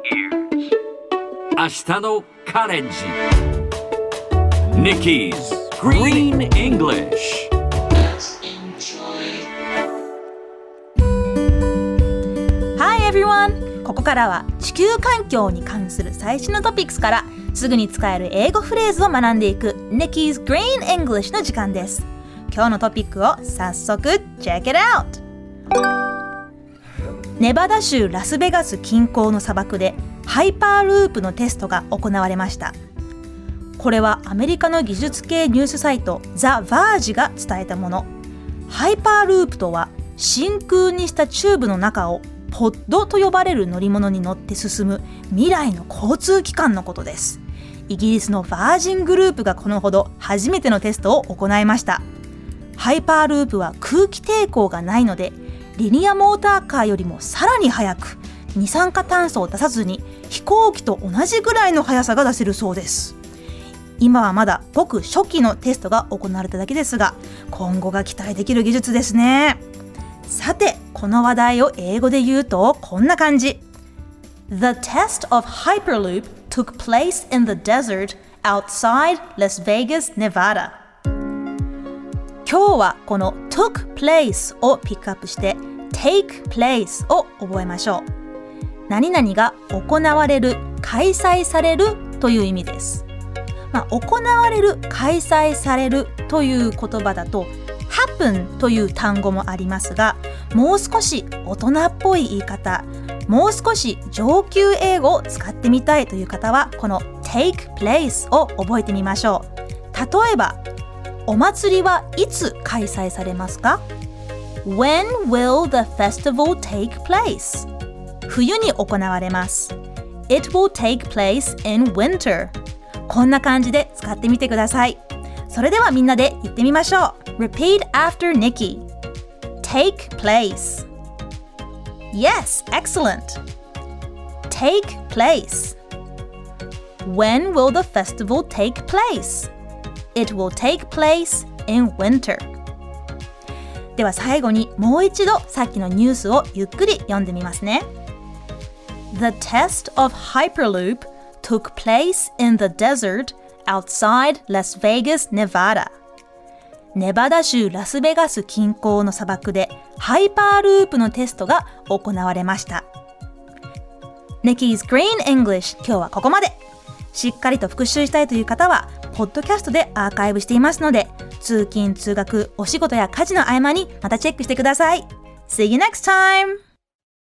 明日のカレンジ Nikki's Green English Hi everyone! ここからは地球環境に関する最新のトピックスからすぐに使える英語フレーズを学んでいく Nikki's Green English の時間です。今日のトピックを早速 Check it out! ネバダ州ラスベガス近郊の砂漠でハイパーループのテストが行われました。これはアメリカの技術系ニュースサイトザ・バージが伝えたもの。ハイパーループとは真空にしたチューブの中をポッドと呼ばれる乗り物に乗って進む未来の交通機関のことです。イギリスのバージングループがこのほど初めてのテストを行いました。ハイパーループは空気抵抗がないので、リニアモーターカーよりもさらに速く、二酸化炭素を出さずに飛行機と同じぐらいの速さが出せるそうです。今はまだごく初期のテストが行われただけですが今後が期待できる技術ですね。さてこの話題を英語で言うとこんな感じ。The test of Hyperloop took place in the desert outside Las Vegas, Nevada. 今日はこの took place をピックアップして take place を覚えましょう。何々が行われる開催されるという意味です。まあ、行われる開催されるという言葉だと happen という単語もありますがもう少し大人っぽい言い方もう少し上級英語を使ってみたいという方はこの take place を覚えてみましょう。例えばお祭りはいつ開催されますか When will the festival take place? 冬に行われます It will take place in winter こんな感じで使ってみてください。それではみんなで言ってみましょう。Repeat after Nikki. Take place. Yes, excellent. Take place. When will the festival take place? It will take place in winter. では最後にもう一度さっきのニュースをゆっくり読んでみますね。The test of Hyperloop took place in the desert outside Las Vegas, Nevada. ネバダ州ラスベガス近郊の砂漠でハイパーループのテストが行われました。Nikki's Green English 今日はここまで。しっかりと復習したいという方は、ポッドキャストでアーカイブしていますので、通勤・通学、お仕事や家事の合間にまたチェックしてください。See you next time!